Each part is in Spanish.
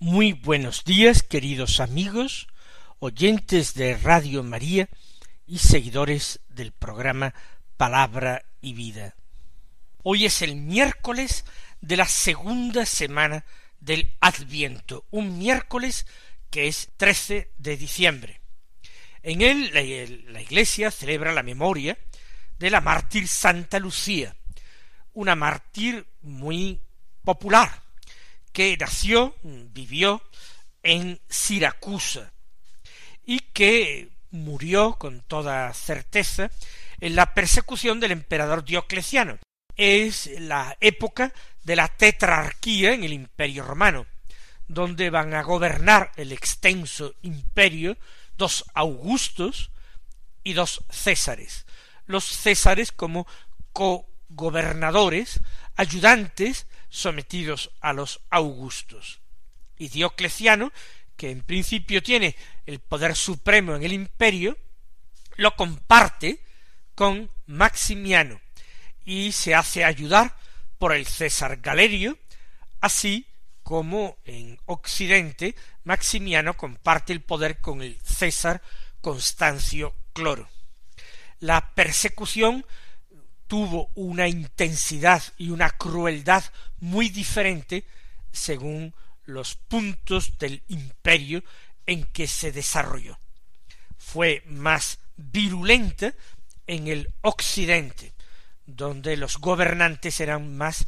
Muy buenos días, queridos amigos, oyentes de Radio María y seguidores del programa Palabra y Vida. Hoy es el miércoles de la segunda semana del Adviento, un miércoles que es 13 de diciembre. En él la, Iglesia celebra la memoria de la mártir Santa Lucía, una mártir muy popular, que nació, vivió en Siracusa y que murió con toda certeza en la persecución del emperador Diocleciano. Es la época de la tetrarquía en el imperio romano, donde van a gobernar el extenso imperio dos Augustos y dos Césares. Los Césares como co-gobernadores, ayudantes sometidos a los Augustos. Y Diocleciano, que en principio tiene el poder supremo en el imperio, lo comparte con Maximiano y se hace ayudar por el César Galerio, así como en Occidente Maximiano comparte el poder con el César Constancio Cloro. La persecución tuvo una intensidad y una crueldad muy diferente según los puntos del imperio en que se desarrolló. Fue más virulenta en el occidente, donde los gobernantes eran más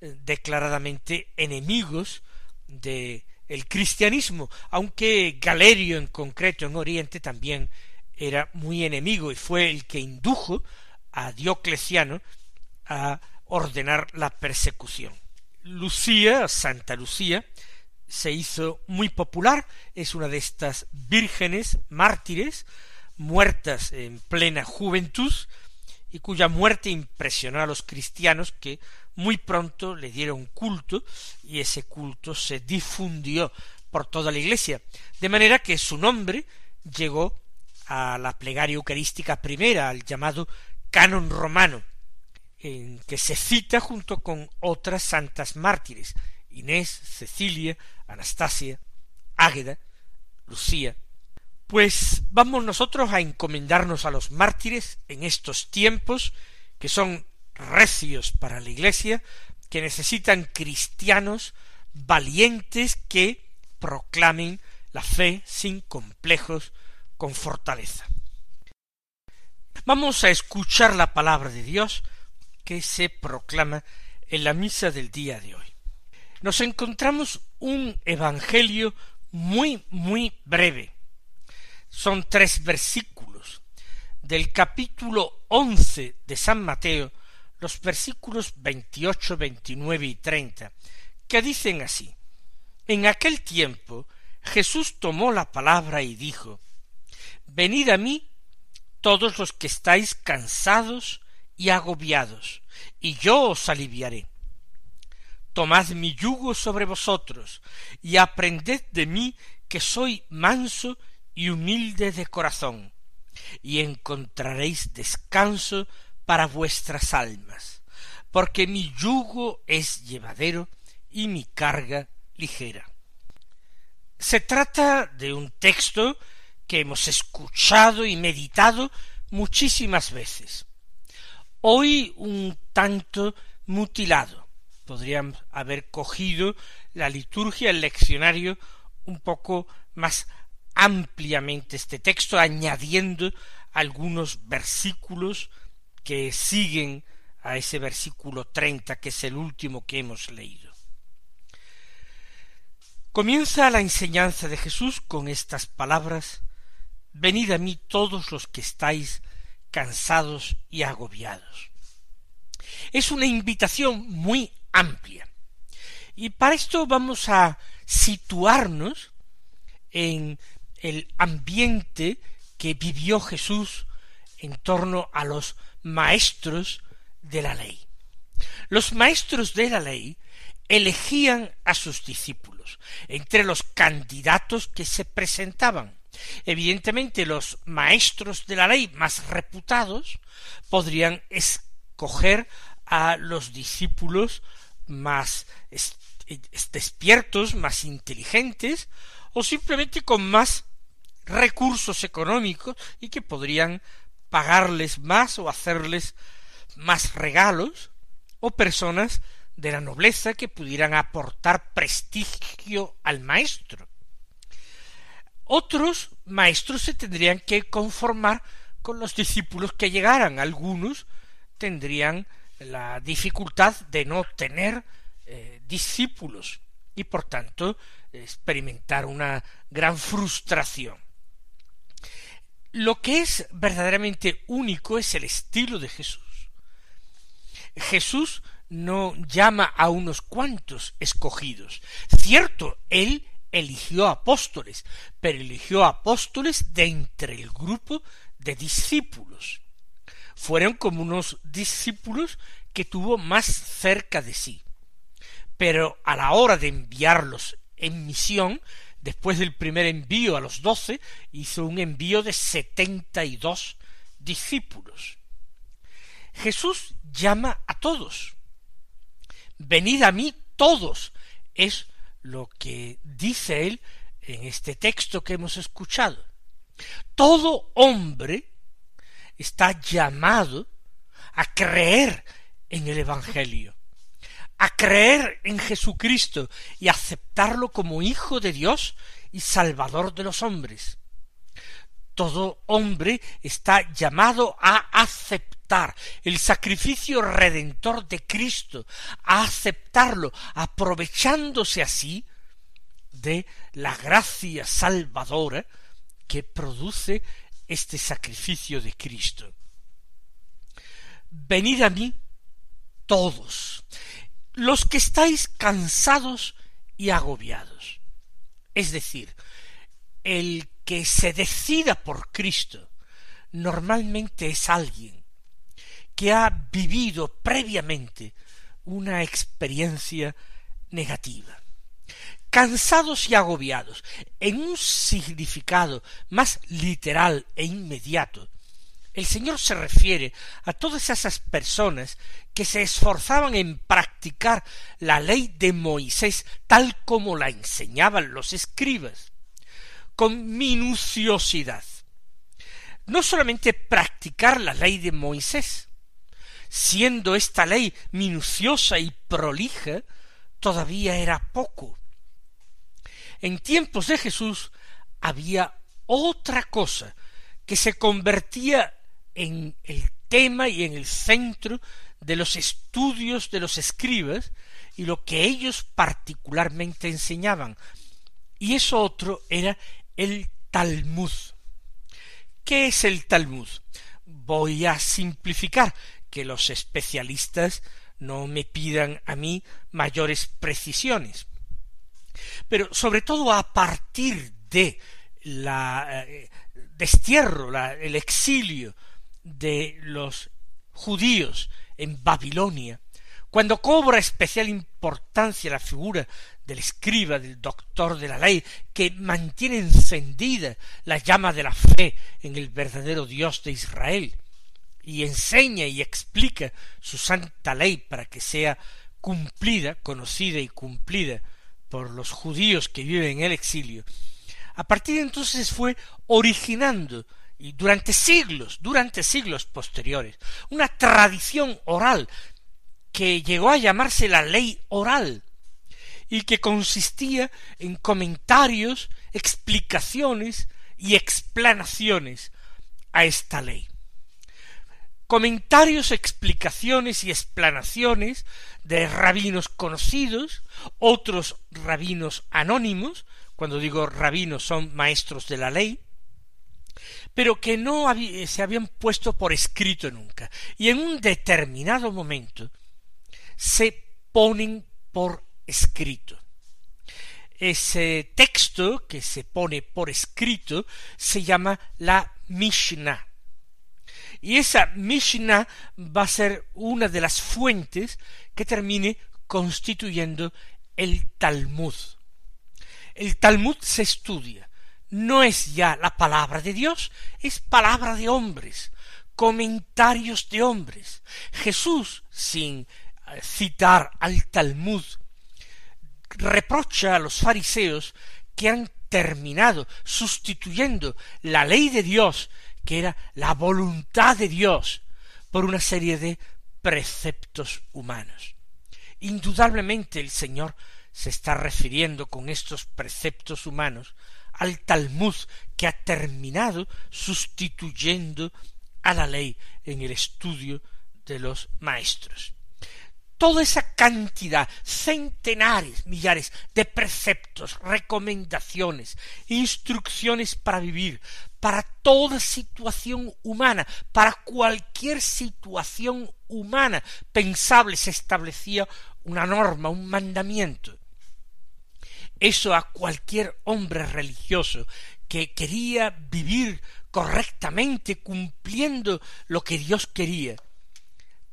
eh, declaradamente enemigos de el cristianismo, aunque Galerio en concreto en Oriente también era muy enemigo y fue el que indujo a Diocleciano a ordenar la persecución. Lucía, Santa Lucía, se hizo muy popular, es una de estas vírgenes mártires muertas en plena juventud y cuya muerte impresionó a los cristianos que muy pronto le dieron culto y ese culto se difundió por toda la iglesia, de manera que su nombre llegó a la plegaria eucarística primera, al llamado canon romano, en que se cita junto con otras santas mártires, Inés, Cecilia, Anastasia, Águeda, Lucía, pues vamos nosotros a encomendarnos a los mártires en estos tiempos que son recios para la Iglesia, que necesitan cristianos valientes que proclamen la fe sin complejos, con fortaleza. Vamos a escuchar la palabra de Dios que se proclama en la misa del día de hoy. Nos encontramos un evangelio muy, muy breve, son tres versículos. Del capítulo once de San Mateo, los versículos veintiocho, veintinueve y treinta, que dicen así. En aquel tiempo Jesús tomó la palabra y dijo Venid a mí todos los que estáis cansados y agobiados, y yo os aliviaré. Tomad mi yugo sobre vosotros, y aprended de mí que soy manso y humilde de corazón, y encontraréis descanso para vuestras almas, porque mi yugo es llevadero y mi carga ligera. Se trata de un texto que hemos escuchado y meditado muchísimas veces. Hoy un tanto mutilado. Podríamos haber cogido la liturgia, el leccionario, un poco más ampliamente este texto, añadiendo algunos versículos que siguen a ese versículo treinta, que es el último que hemos leído. Comienza la enseñanza de Jesús con estas palabras Venid a mí todos los que estáis cansados y agobiados. Es una invitación muy amplia. Y para esto vamos a situarnos en el ambiente que vivió Jesús en torno a los maestros de la ley. Los maestros de la ley elegían a sus discípulos entre los candidatos que se presentaban. Evidentemente los maestros de la ley más reputados podrían escoger a los discípulos más despiertos, más inteligentes, o simplemente con más recursos económicos y que podrían pagarles más o hacerles más regalos, o personas de la nobleza que pudieran aportar prestigio al maestro. Otros maestros se tendrían que conformar con los discípulos que llegaran. Algunos tendrían la dificultad de no tener eh, discípulos y por tanto experimentar una gran frustración. Lo que es verdaderamente único es el estilo de Jesús. Jesús no llama a unos cuantos escogidos. Cierto, él eligió apóstoles, pero eligió apóstoles de entre el grupo de discípulos. Fueron como unos discípulos que tuvo más cerca de sí. Pero a la hora de enviarlos en misión, después del primer envío a los doce, hizo un envío de setenta y dos discípulos. Jesús llama a todos. Venid a mí todos. Es lo que dice él en este texto que hemos escuchado. Todo hombre está llamado a creer en el Evangelio, a creer en Jesucristo y aceptarlo como Hijo de Dios y Salvador de los hombres. Todo hombre está llamado a aceptar el sacrificio redentor de Cristo, a aceptarlo, aprovechándose así de la gracia salvadora que produce este sacrificio de Cristo. Venid a mí todos, los que estáis cansados y agobiados. Es decir, el que se decida por Cristo normalmente es alguien que ha vivido previamente una experiencia negativa. Cansados y agobiados, en un significado más literal e inmediato, el Señor se refiere a todas esas personas que se esforzaban en practicar la ley de Moisés tal como la enseñaban los escribas, con minuciosidad. No solamente practicar la ley de Moisés, siendo esta ley minuciosa y prolija, todavía era poco. En tiempos de Jesús había otra cosa que se convertía en el tema y en el centro de los estudios de los escribas y lo que ellos particularmente enseñaban. Y eso otro era el Talmud. ¿Qué es el Talmud? Voy a simplificar, que los especialistas no me pidan a mí mayores precisiones. Pero sobre todo a partir de la eh, destierro, el exilio de los judíos en Babilonia, cuando cobra especial importancia la figura del escriba, del doctor de la ley, que mantiene encendida la llama de la fe en el verdadero Dios de Israel, y enseña y explica su santa ley para que sea cumplida, conocida y cumplida por los judíos que viven en el exilio, a partir de entonces fue originando y durante siglos, durante siglos posteriores, una tradición oral que llegó a llamarse la ley oral y que consistía en comentarios, explicaciones y explanaciones a esta ley. Comentarios, explicaciones y explanaciones de rabinos conocidos, otros rabinos anónimos, cuando digo rabinos son maestros de la ley, pero que no se habían puesto por escrito nunca, y en un determinado momento se ponen por escrito. Ese texto que se pone por escrito se llama la Mishnah. Y esa Mishnah va a ser una de las fuentes que termine constituyendo el Talmud. El Talmud se estudia. No es ya la palabra de Dios, es palabra de hombres, comentarios de hombres. Jesús, sin citar al Talmud, reprocha a los fariseos que han terminado sustituyendo la ley de Dios que era la voluntad de Dios por una serie de preceptos humanos. Indudablemente el Señor se está refiriendo con estos preceptos humanos al Talmud que ha terminado sustituyendo a la ley en el estudio de los maestros toda esa cantidad, centenares, millares de preceptos, recomendaciones, instrucciones para vivir, para toda situación humana, para cualquier situación humana pensable se establecía una norma, un mandamiento. Eso a cualquier hombre religioso que quería vivir correctamente cumpliendo lo que Dios quería,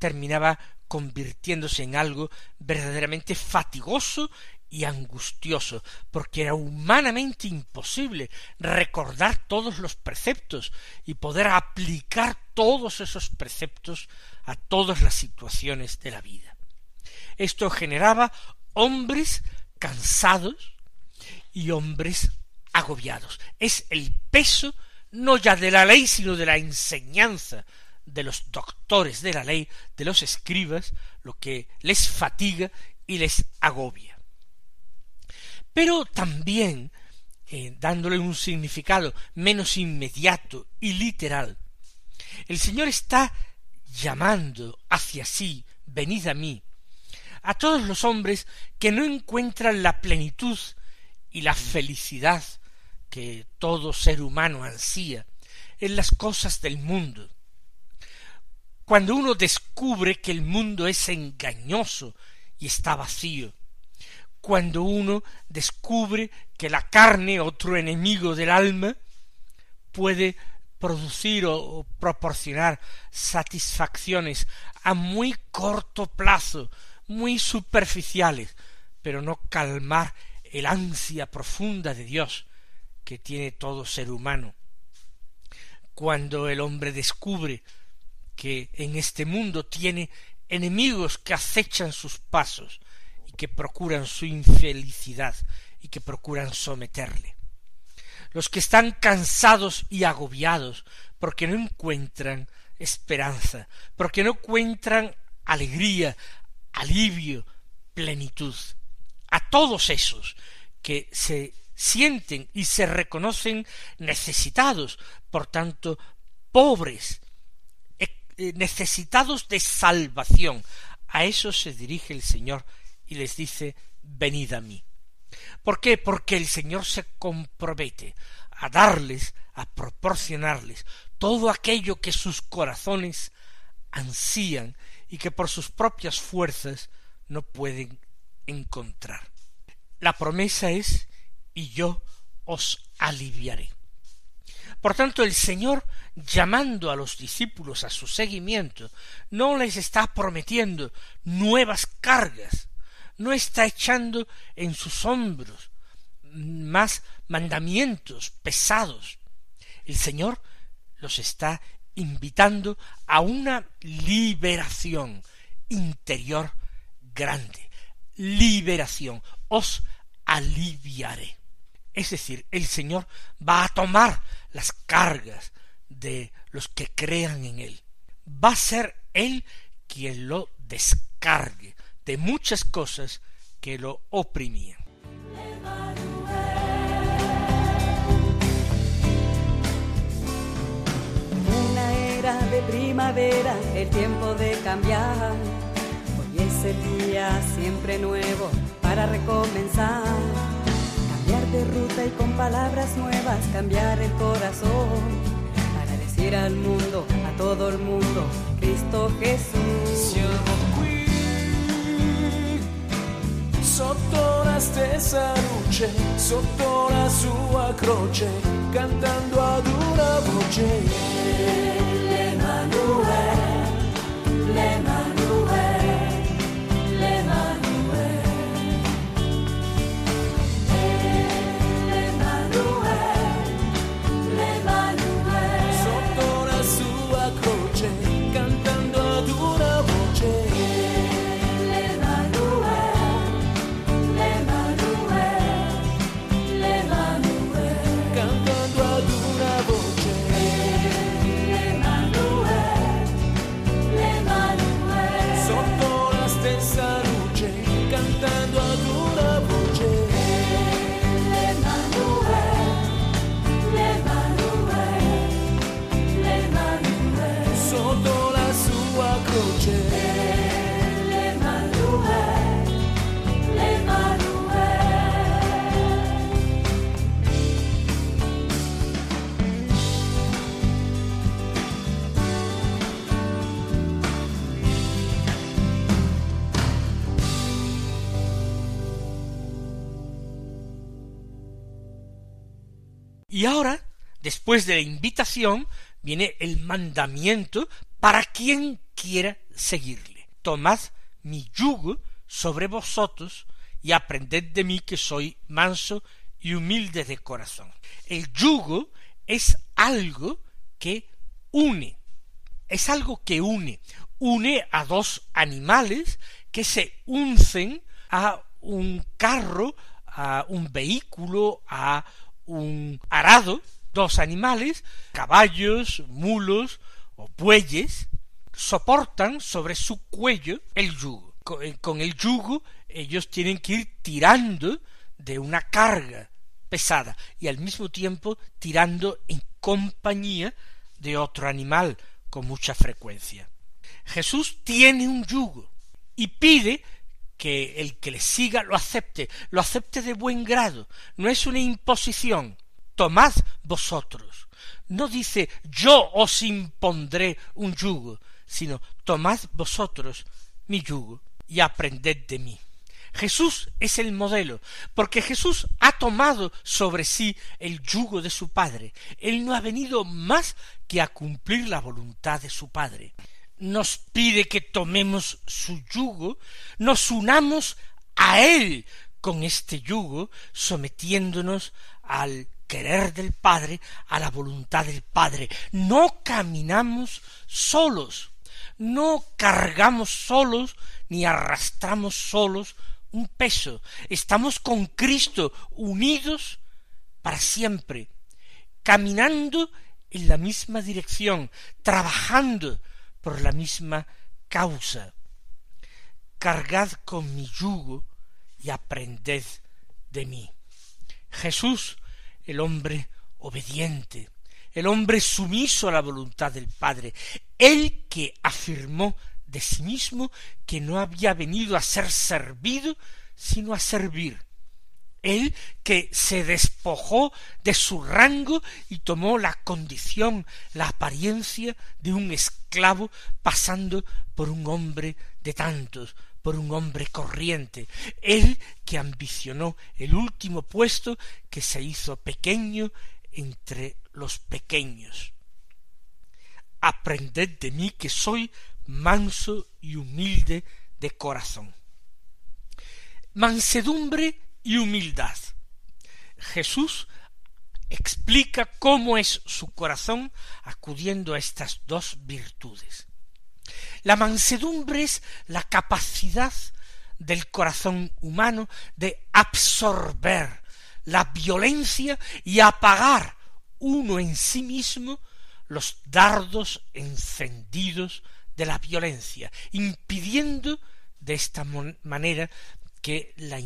terminaba convirtiéndose en algo verdaderamente fatigoso y angustioso, porque era humanamente imposible recordar todos los preceptos y poder aplicar todos esos preceptos a todas las situaciones de la vida. Esto generaba hombres cansados y hombres agobiados. Es el peso no ya de la ley, sino de la enseñanza de los doctores de la ley, de los escribas, lo que les fatiga y les agobia. Pero también, eh, dándole un significado menos inmediato y literal, el Señor está llamando hacia sí, venid a mí, a todos los hombres que no encuentran la plenitud y la felicidad que todo ser humano ansía en las cosas del mundo, cuando uno descubre que el mundo es engañoso y está vacío, cuando uno descubre que la carne, otro enemigo del alma, puede producir o, proporcionar satisfacciones a muy corto plazo, muy superficiales, pero no calmar el ansia profunda de Dios que tiene todo ser humano. Cuando el hombre descubre que en este mundo tiene enemigos que acechan sus pasos y que procuran su infelicidad y que procuran someterle. Los que están cansados y agobiados porque no encuentran esperanza, porque no encuentran alegría, alivio, plenitud. A todos esos que se sienten y se reconocen necesitados, por tanto, pobres, necesitados de salvación. A eso se dirige el Señor y les dice, venid a mí. ¿Por qué? Porque el Señor se compromete a darles, a proporcionarles todo aquello que sus corazones ansían y que por sus propias fuerzas no pueden encontrar. La promesa es, y yo os aliviaré. Por tanto, el Señor, llamando a los discípulos a su seguimiento, no les está prometiendo nuevas cargas, no está echando en sus hombros más mandamientos pesados. El Señor los está invitando a una liberación interior grande. Liberación. Os aliviaré. Es decir, el Señor va a tomar las cargas de los que crean en Él. Va a ser Él quien lo descargue de muchas cosas que lo oprimían. Una era de primavera, el tiempo de cambiar. Hoy es el día siempre nuevo para recomenzar de ruta y con palabras nuevas cambiar el corazón para decir al mundo, a todo el mundo, Cristo Jesús. Siamo qui, sotto la stessa luce, sotto la sua croce, cantando ad una voce. Sotto Y ahora, después de la invitación, viene el mandamiento para quien quiera seguirle. Tomad mi yugo sobre vosotros y aprended de mí que soy manso y humilde de corazón. El yugo es algo que une, es algo que une, une a dos animales que se uncen a un carro, a un vehículo, a un arado, dos animales, caballos, mulos o bueyes, soportan sobre su cuello el yugo. Eh, Con el yugo ellos tienen que ir tirando de una carga pesada y al mismo tiempo tirando en compañía de otro animal con mucha frecuencia. Jesús tiene un yugo y pide que el que le siga lo acepte, lo acepte de buen grado, no es una imposición. Tomad vosotros. No dice yo os impondré un yugo, sino tomad vosotros mi yugo y aprended de mí. Jesús es el modelo, porque Jesús ha tomado sobre sí el yugo de su Padre. Él no ha venido más que a cumplir la voluntad de su Padre. Nos pide que tomemos su yugo, nos unamos a Él con este yugo, sometiéndonos al querer del Padre, a la voluntad del Padre. No caminamos solos, no cargamos solos, ni arrastramos solos un peso. Estamos con Cristo unidos para siempre, caminando en la misma dirección, trabajando por la misma causa. Cargad con mi yugo y aprended de mí. Jesús, el hombre obediente, el hombre sumiso a la voluntad del Padre, el que afirmó de sí mismo que no había venido a ser servido, sino a servir. Él que se despojó de su rango y tomó la condición, la apariencia de un esclavo, pasando por un hombre de tantos, por un hombre corriente. Él que ambicionó el último puesto, que se hizo pequeño entre los pequeños. Aprended de mí que soy manso y humilde de corazón. Mansedumbre y humildad. Jesús explica cómo es su corazón acudiendo a estas dos virtudes. La mansedumbre es la capacidad del corazón humano de absorber la violencia y apagar uno en sí mismo los dardos encendidos de la violencia, impidiendo de esta manera que la,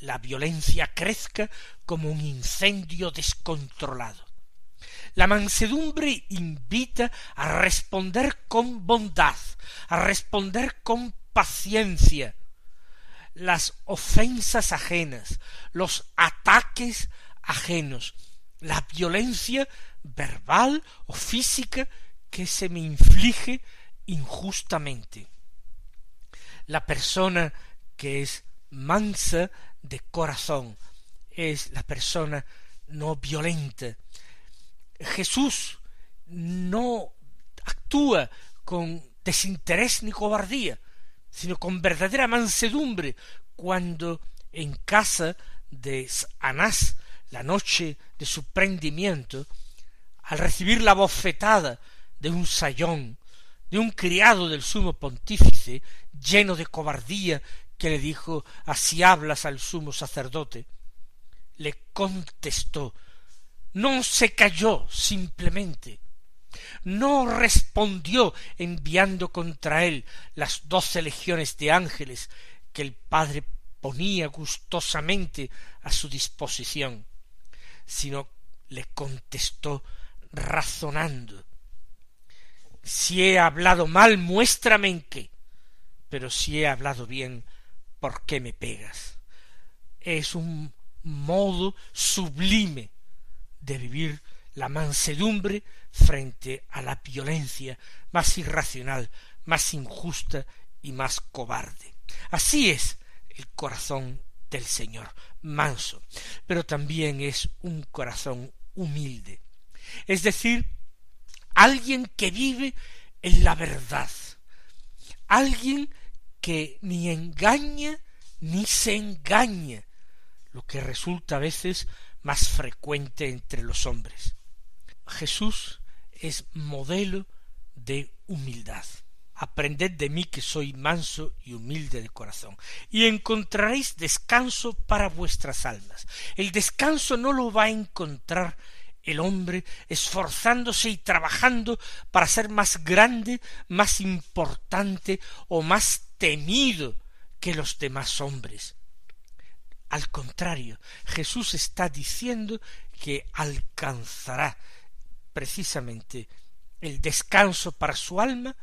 la, violencia crezca como un incendio descontrolado. La mansedumbre invita a responder con bondad, a responder con paciencia las ofensas ajenas, los ataques ajenos, la violencia verbal o física que se me inflige injustamente. La persona que es mansa de corazón, es la persona no violenta. Jesús no actúa con desinterés ni cobardía, sino con verdadera mansedumbre, cuando en casa de Anás, la noche de su prendimiento, al recibir la bofetada de un sayón, de un criado del sumo pontífice, lleno de cobardía, que le dijo así hablas al sumo sacerdote, le contestó, no se calló simplemente, no respondió enviando contra él las doce legiones de ángeles que el Padre ponía gustosamente a su disposición, sino le contestó razonando. Si he hablado mal, muéstrame en qué, pero si he hablado bien, ¿por qué me pegas? Es un modo sublime de vivir la mansedumbre frente a la violencia más irracional, más injusta y más cobarde. Así es el corazón del Señor, manso, pero también es un corazón humilde, es decir, alguien que vive en la verdad, alguien que ni engaña ni se engaña, lo que resulta a veces más frecuente entre los hombres. Jesús es modelo de humildad. Aprended de mí que soy manso y humilde de corazón, y encontraréis descanso para vuestras almas. El descanso no lo va a encontrar el hombre esforzándose y trabajando para ser más grande, más importante o más temido que los demás hombres. Al contrario, Jesús está diciendo que alcanzará precisamente el descanso para su alma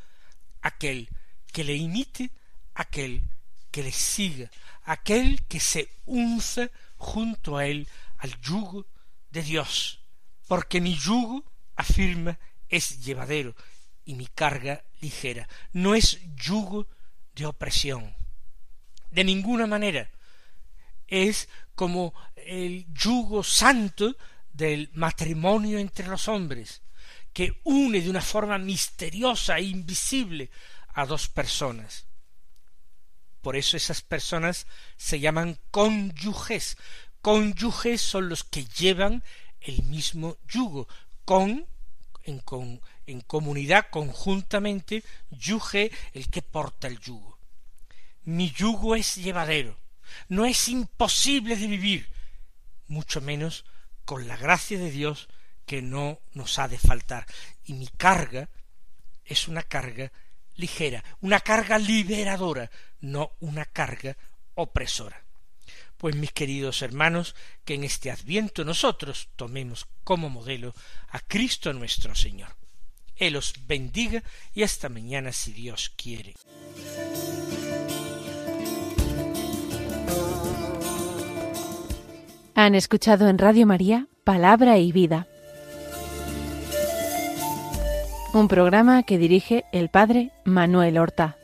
aquel que le imite, aquel que le siga, aquel que se unza junto a él al yugo de Dios, porque mi yugo, afirma, es llevadero y mi carga ligera, no es yugo de opresión, de ninguna manera, es como el yugo santo del matrimonio entre los hombres, que une de una forma misteriosa e invisible a dos personas. Por eso esas personas se llaman cónyuges. Cónyuges son los que llevan el mismo yugo, con en, con, en comunidad conjuntamente, yuge el que porta el yugo. Mi yugo es llevadero, no es imposible de vivir, mucho menos con la gracia de Dios que no nos ha de faltar. Y mi carga es una carga ligera, una carga liberadora, no una carga opresora. Pues mis queridos hermanos, que en este adviento nosotros tomemos como modelo a Cristo nuestro Señor. Él os bendiga y hasta mañana si Dios quiere. Han escuchado en Radio María Palabra y Vida, un programa que dirige el Padre Manuel Horta.